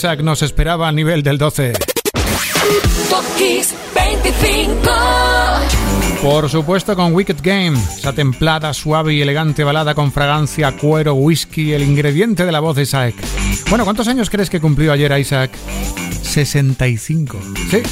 Isaac nos esperaba a nivel del 12. Top 25. Por supuesto con Wicked Game, esa templada, suave y elegante balada con fragancia, cuero, whisky, el ingrediente de la voz de Isaac. Bueno, ¿cuántos años crees que cumplió ayer Isaac? 65. Sí.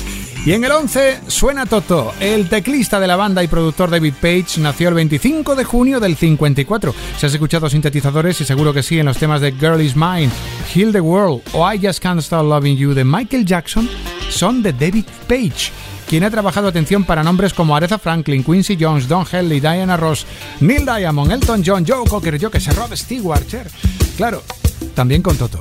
Y en el 11 suena Toto. El teclista de la banda y productor David Page nació el 25 de junio del 54. Si has escuchado sintetizadores y seguro que sí en los temas de Girl Is Mine, Heal the World o I Just Can't Stop Loving You de Michael Jackson, son de David Page quien ha trabajado atención para nombres como Aretha Franklin, Quincy Jones, Don Henley, Diana Ross, Neil Diamond, Elton John, Joe Cocker, yo que Rob Stewart, Claro, también con Toto.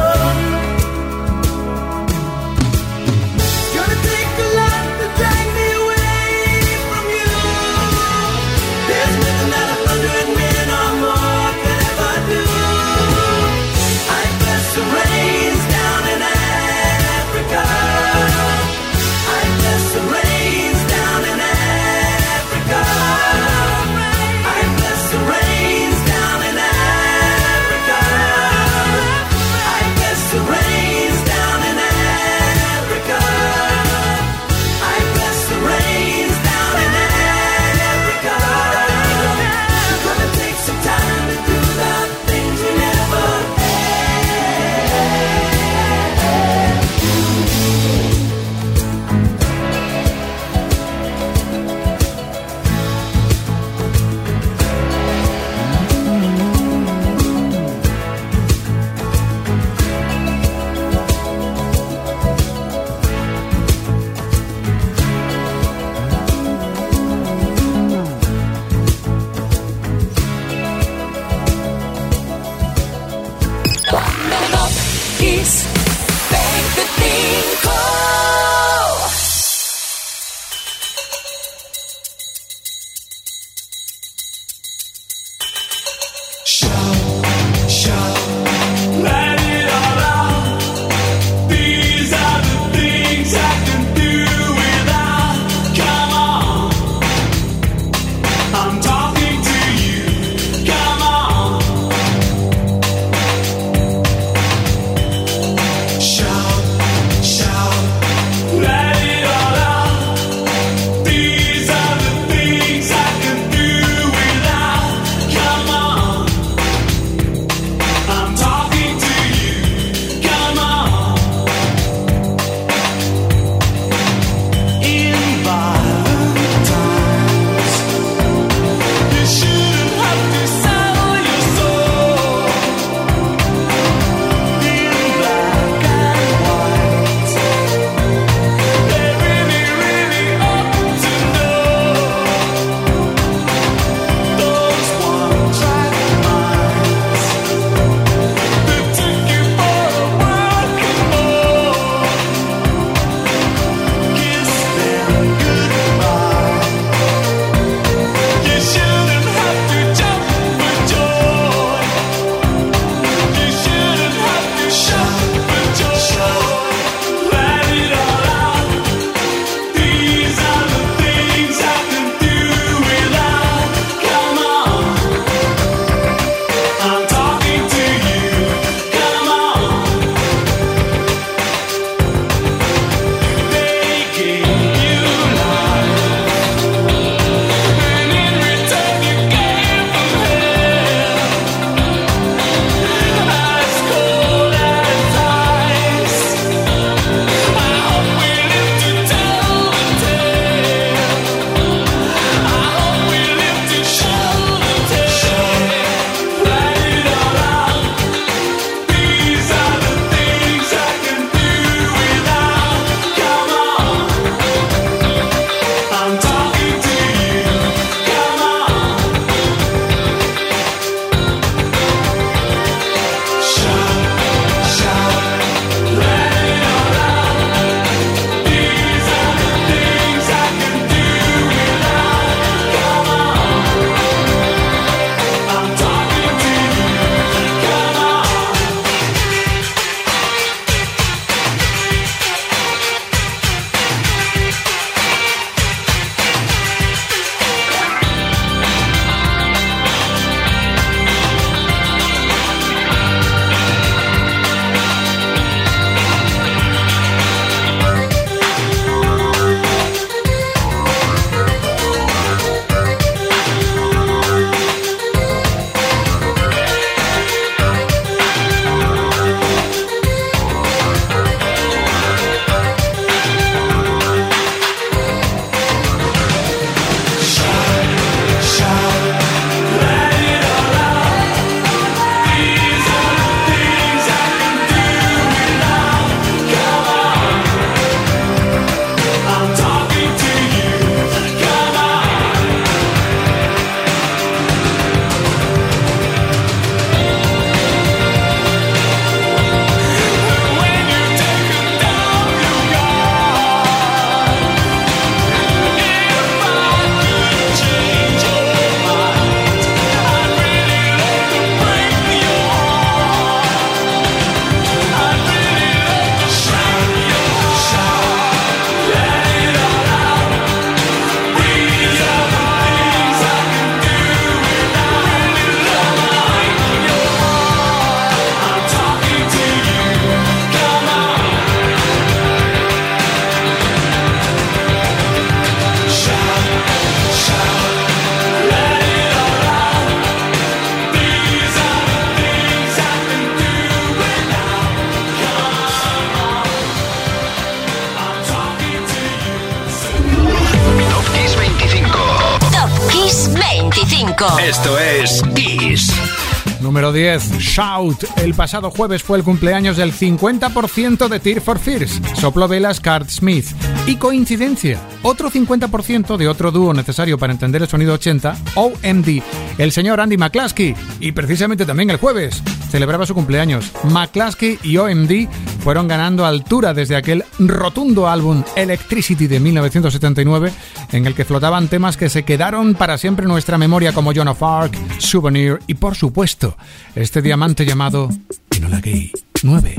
10. Shout. El pasado jueves fue el cumpleaños del 50% de Tear for Fears. Soplo velas Cart Smith. Y coincidencia, otro 50% de otro dúo necesario para entender el sonido 80, OMD, el señor Andy McCluskey. Y precisamente también el jueves celebraba su cumpleaños. McCluskey y OMD fueron ganando altura desde aquel rotundo álbum Electricity de 1979, en el que flotaban temas que se quedaron para siempre en nuestra memoria como John of Arc, Souvenir y por supuesto este diamante llamado Enola Gay 9.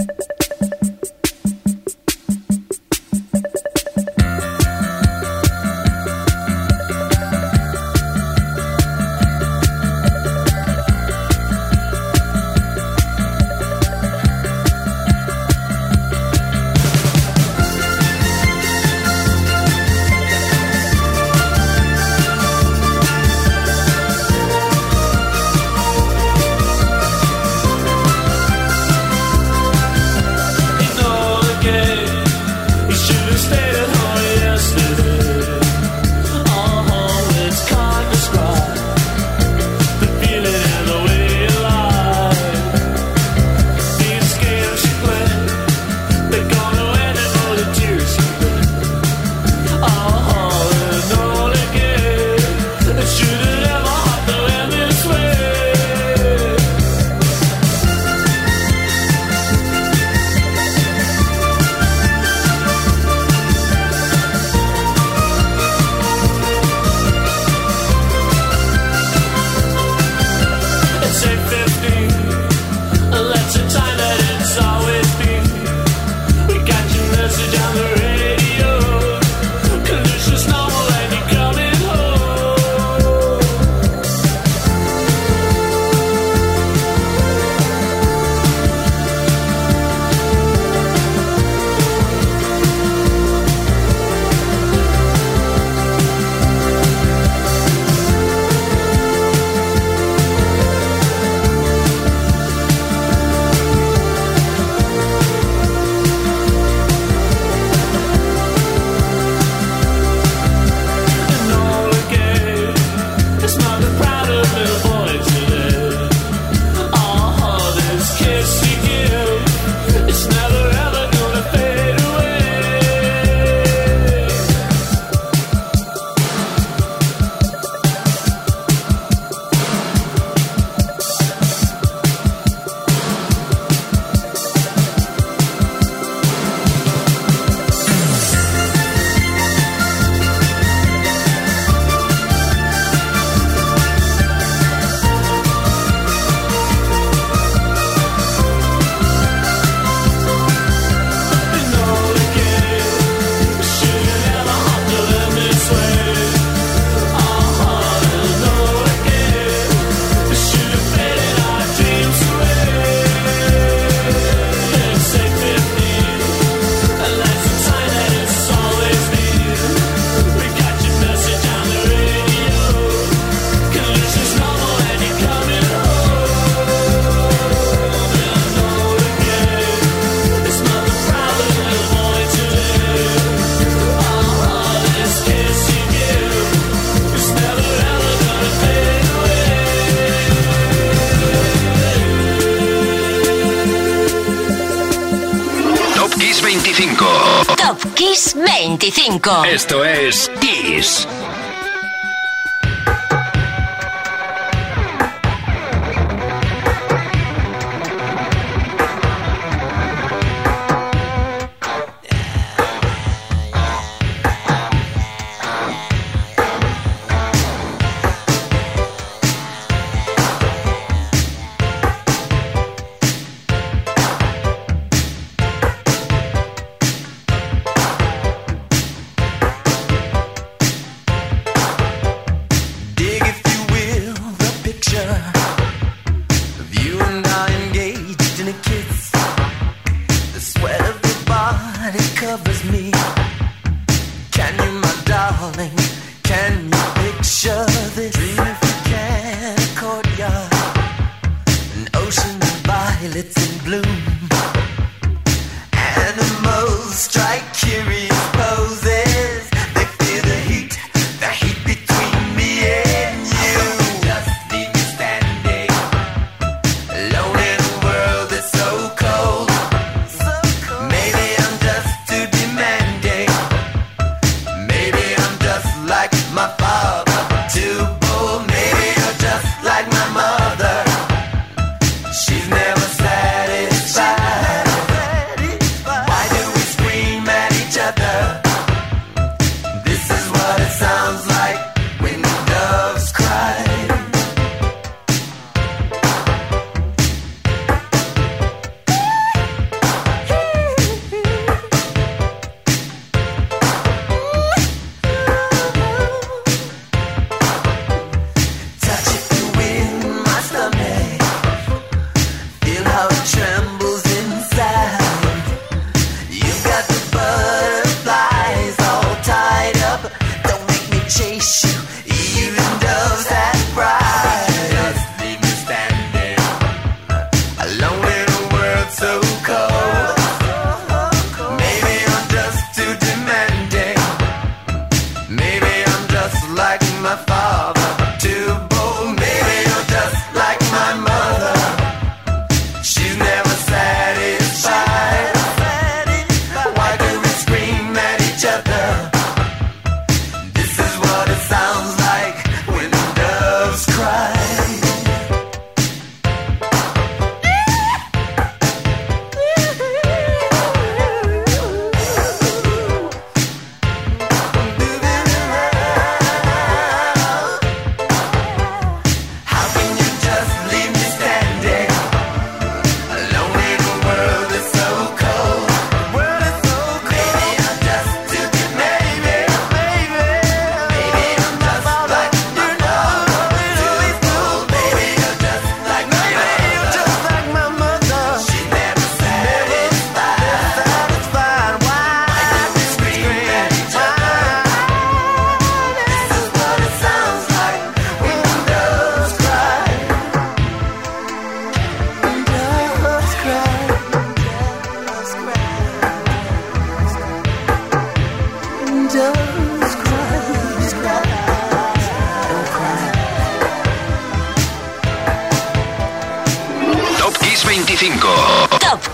Esto es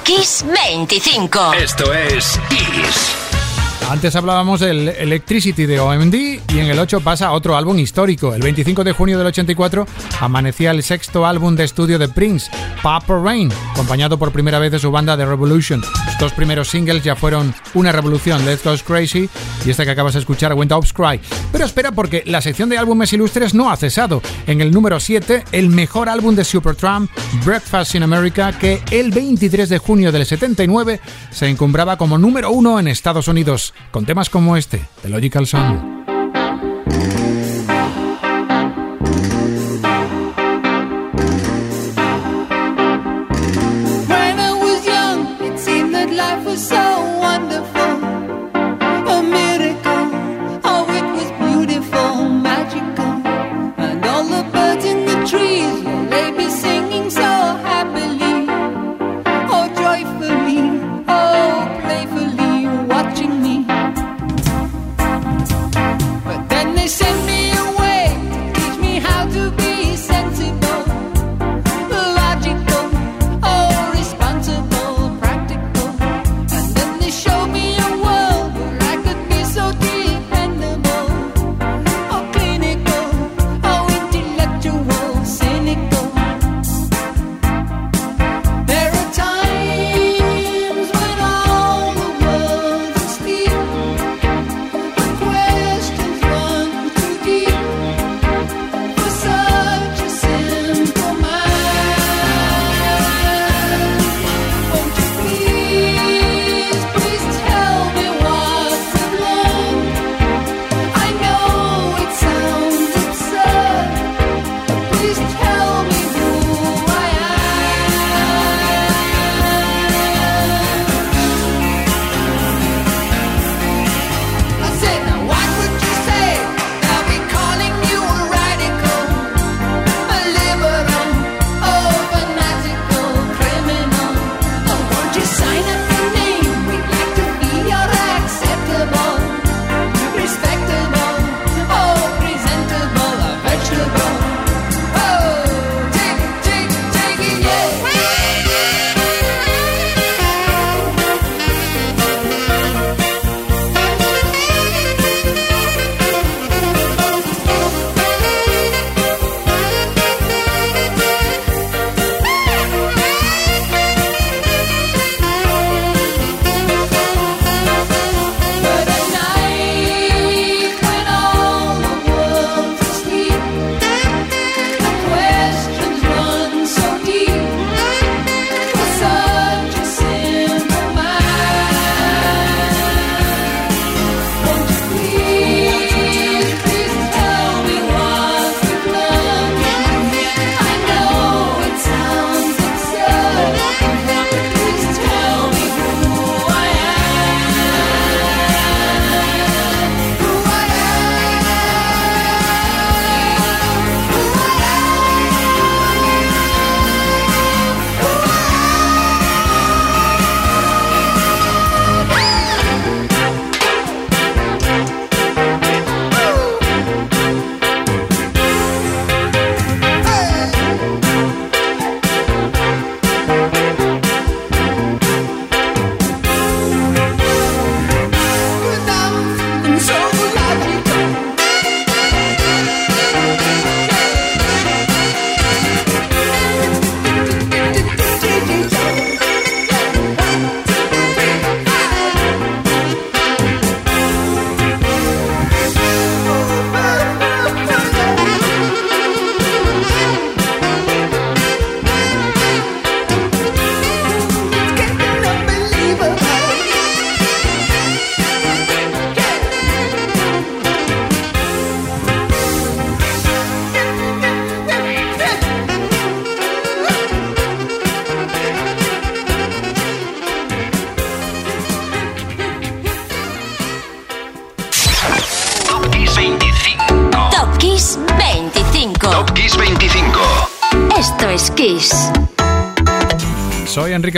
Kiss 25. Esto es Kiss. Antes hablábamos del Electricity de OMD y en el 8 pasa otro álbum histórico. El 25 de junio del 84 amanecía el sexto álbum de estudio de Prince, Purple Rain, acompañado por primera vez de su banda The Revolution. Los dos primeros singles ya fueron una revolución, Let's Go Crazy y esta que acabas de escuchar, Went Up Cry. Pero espera porque la sección de álbumes ilustres no ha cesado. En el número 7, el mejor álbum de Supertramp, Breakfast in America, que el 23 de junio del 79 se encumbraba como número uno en Estados Unidos con temas como este, The Logical Song.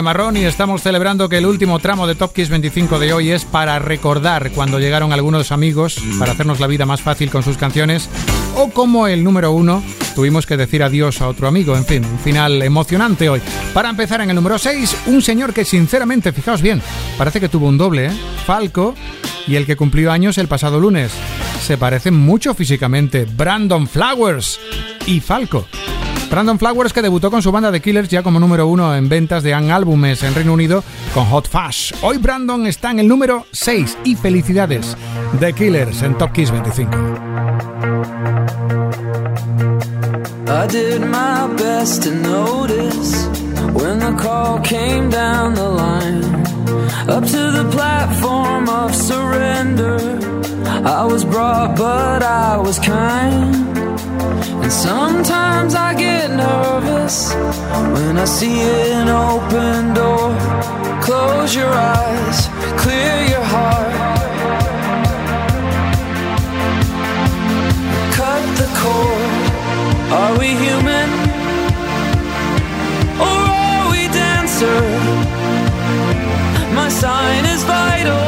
Marrón y estamos celebrando que el último tramo de Top Kiss 25 de hoy es para recordar cuando llegaron algunos amigos para hacernos la vida más fácil con sus canciones o como el número uno tuvimos que decir adiós a otro amigo. En fin, un final emocionante hoy. Para empezar en el número 6, un señor que sinceramente, fijaos bien, parece que tuvo un doble, ¿eh? Falco y el que cumplió años el pasado lunes. Se parecen mucho físicamente, Brandon Flowers y Falco. Brandon Flowers que debutó con su banda de Killers ya como número uno en ventas de Álbumes en Reino Unido con Hot Fuzz. Hoy Brandon está en el número 6 y felicidades. The Killers en Top Kiss 25. I did my best to notice when the call came down the line up to the platform of surrender. I was brought, but I was kind. And sometimes I get nervous when I see an open door. Close your eyes, clear your heart. Cut the cord. Are we human? Or are we dancer? My sign is vital.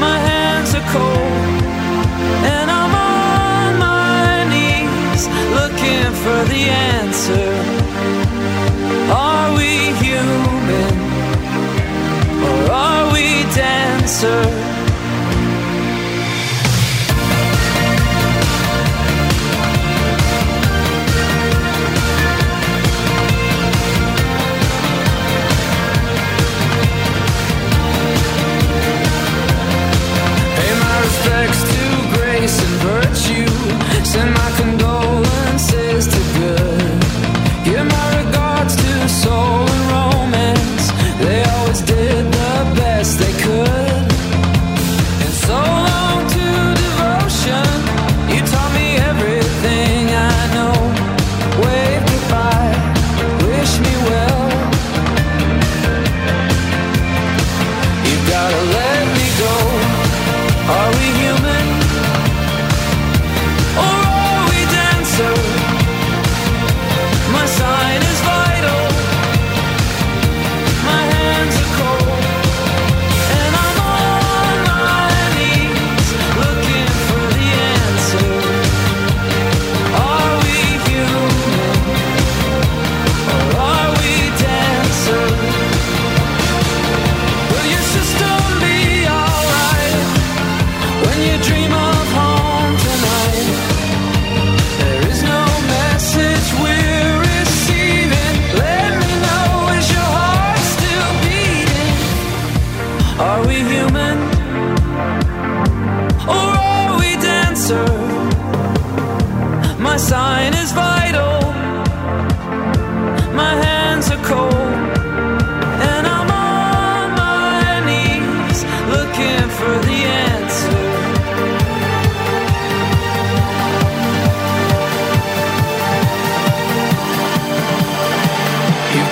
My hands are cold. And I'm looking for the answer. Are we human or are we dancer?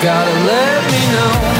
Kiss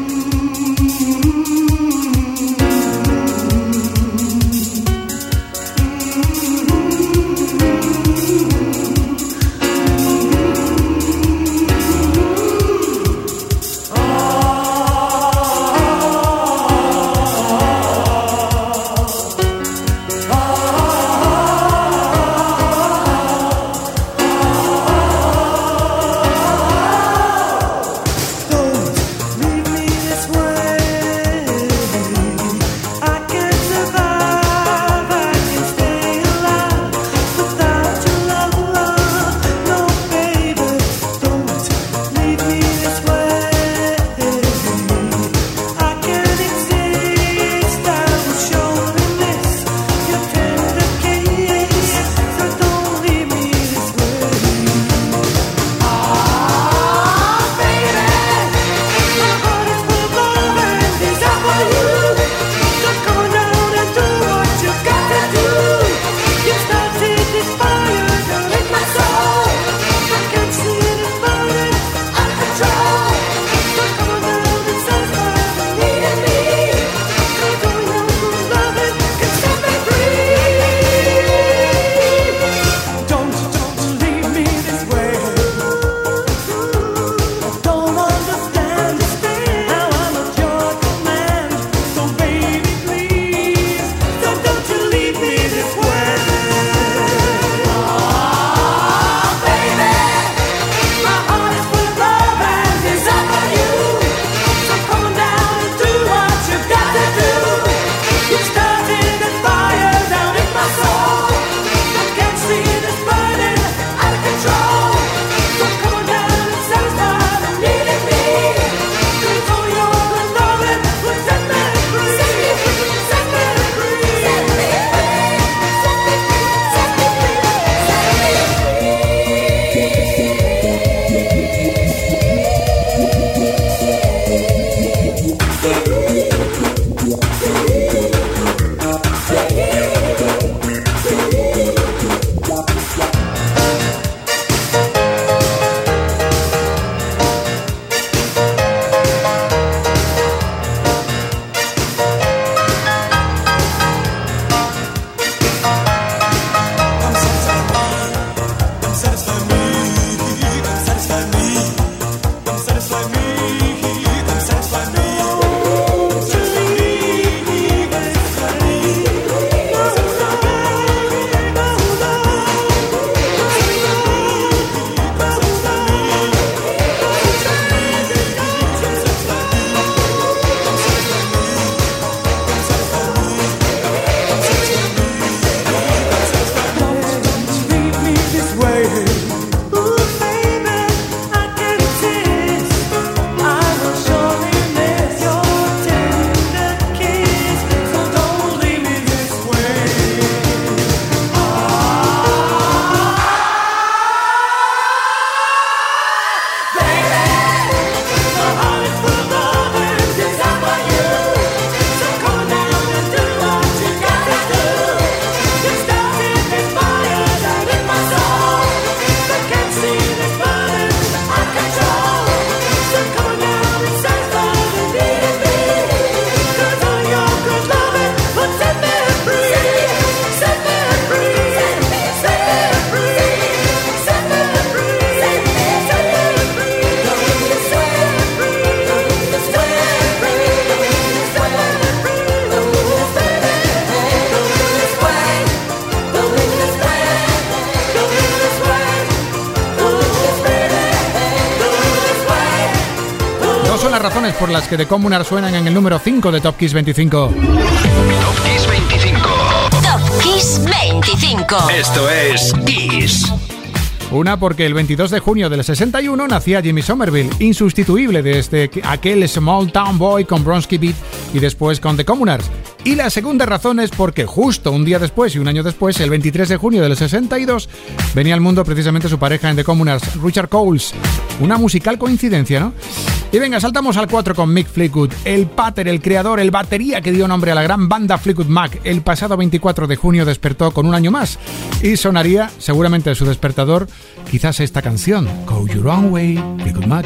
Las que The Communar suenan en el número 5 de Top Kiss 25. Top Kiss 25. Top Kiss 25. Esto es Kiss. Una porque el 22 de junio del 61 nacía Jimmy Somerville, insustituible desde aquel Small Town Boy con Bronsky Beat y después con The Communards. Y la segunda razón es porque justo un día después y un año después, el 23 de junio del 62, venía al mundo precisamente su pareja en The Communards, Richard Coles. Una musical coincidencia, ¿no? Y venga, saltamos al 4 con Mick Fleetwood, el pater, el creador, el batería que dio nombre a la gran banda Fleetwood Mac. El pasado 24 de junio despertó con un año más y sonaría seguramente su despertador quizás esta canción, Go Your Own Way, Fleetwood Mac.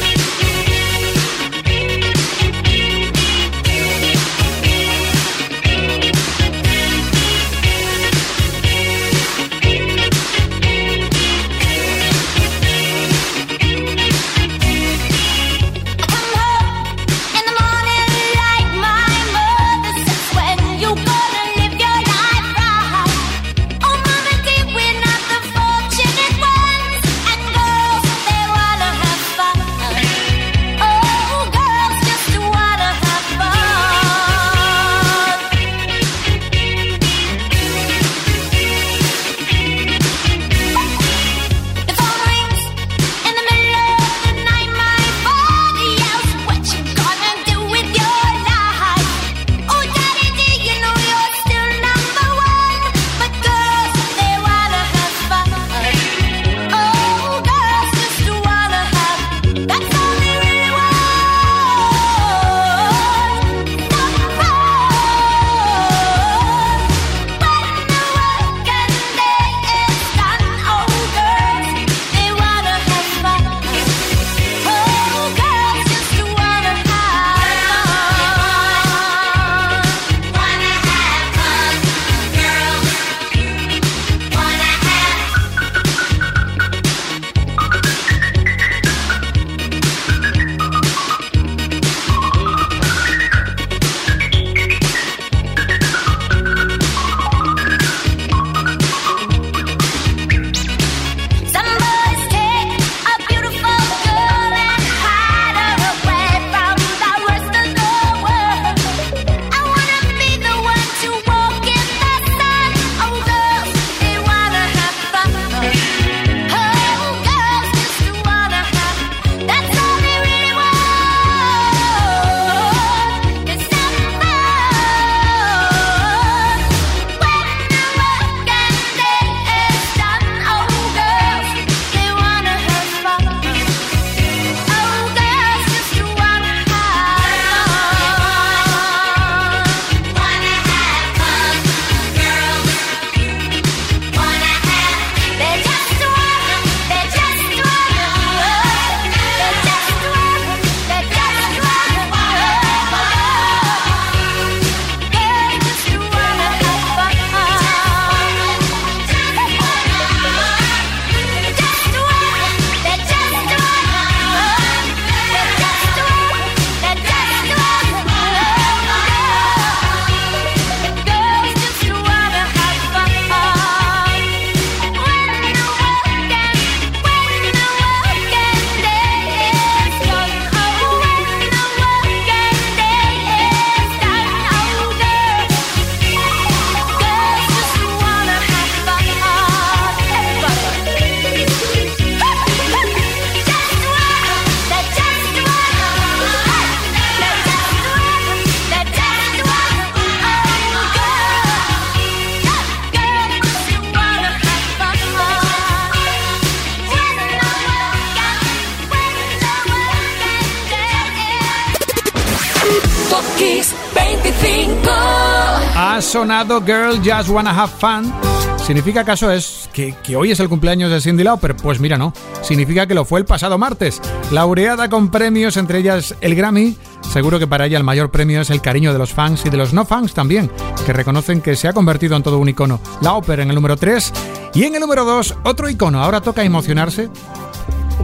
Sonado Girl Just Wanna Have Fun. ¿Significa acaso es que, que, hoy es el cumpleaños de Cindy Lauper? Pues mira, no. Significa que lo fue el pasado martes. Laureada con premios, entre ellas el Grammy. Seguro que para ella el mayor premio es el cariño de los fans y de los no fans también, que reconocen que se ha convertido en todo un icono. Lauper en el número 3 y en el número 2 otro icono. Ahora toca emocionarse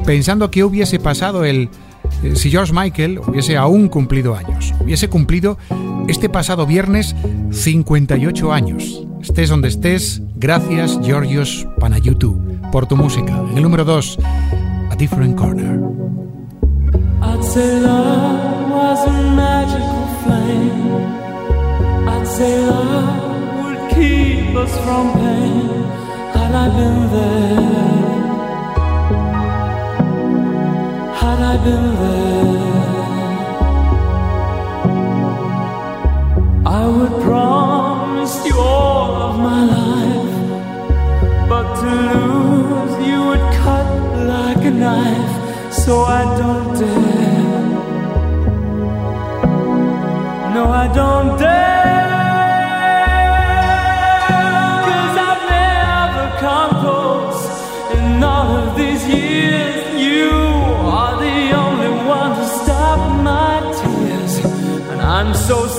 pensando que hubiese pasado el si George Michael hubiese aún cumplido años. Hubiese cumplido este pasado viernes 58 años. Estés donde estés, gracias Georgios Panayutu por tu música. En el número 2, A Different Corner. I been there, I would promise you all of my life. But to lose you would cut like a knife, so I don't dare. So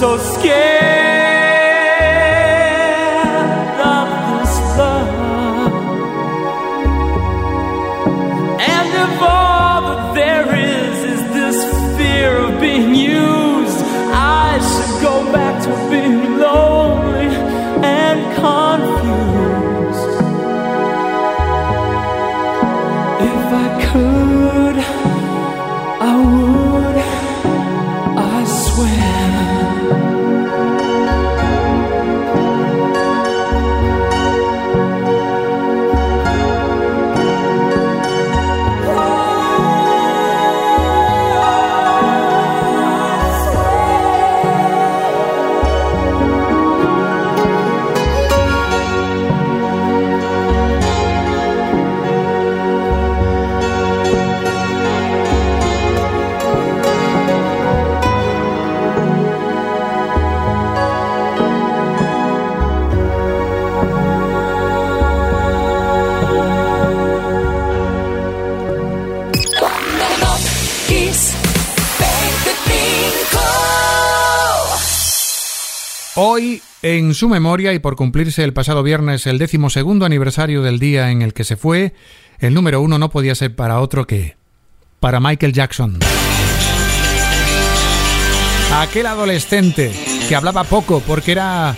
so scared su memoria y por cumplirse el pasado viernes el décimo segundo aniversario del día en el que se fue, el número uno no podía ser para otro que para Michael Jackson. Aquel adolescente que hablaba poco porque era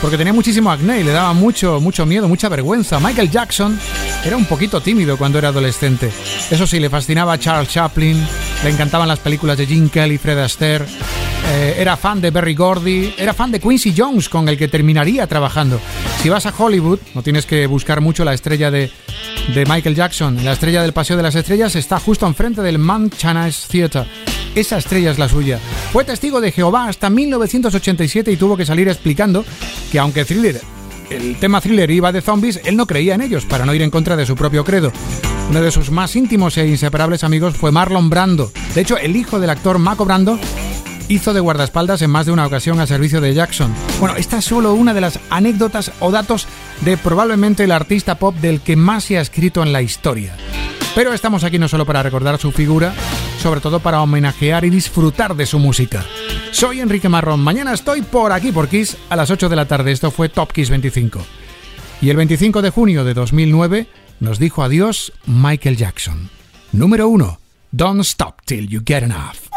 porque tenía muchísimo acné y le daba mucho mucho miedo, mucha vergüenza. Michael Jackson era un poquito tímido cuando era adolescente. Eso sí, le fascinaba a Charles Chaplin, le encantaban las películas de Jim Kelly, Fred Astaire. Eh, era fan de Berry Gordy, era fan de Quincy Jones, con el que terminaría trabajando. Si vas a Hollywood, no tienes que buscar mucho la estrella de, de Michael Jackson. La estrella del Paseo de las Estrellas está justo enfrente del Manchana's Theatre. Esa estrella es la suya. Fue testigo de Jehová hasta 1987 y tuvo que salir explicando que aunque Thriller, el tema Thriller iba de zombies, él no creía en ellos para no ir en contra de su propio credo. Uno de sus más íntimos e inseparables amigos fue Marlon Brando. De hecho, el hijo del actor Marco Brando hizo de guardaespaldas en más de una ocasión a servicio de Jackson. Bueno, esta es solo una de las anécdotas o datos de probablemente el artista pop del que más se ha escrito en la historia. Pero estamos aquí no solo para recordar su figura, sobre todo para homenajear y disfrutar de su música. Soy Enrique Marrón, mañana estoy por aquí por Kiss a las 8 de la tarde, esto fue Top Kiss 25. Y el 25 de junio de 2009 nos dijo adiós Michael Jackson. Número 1. Don't stop till you get enough.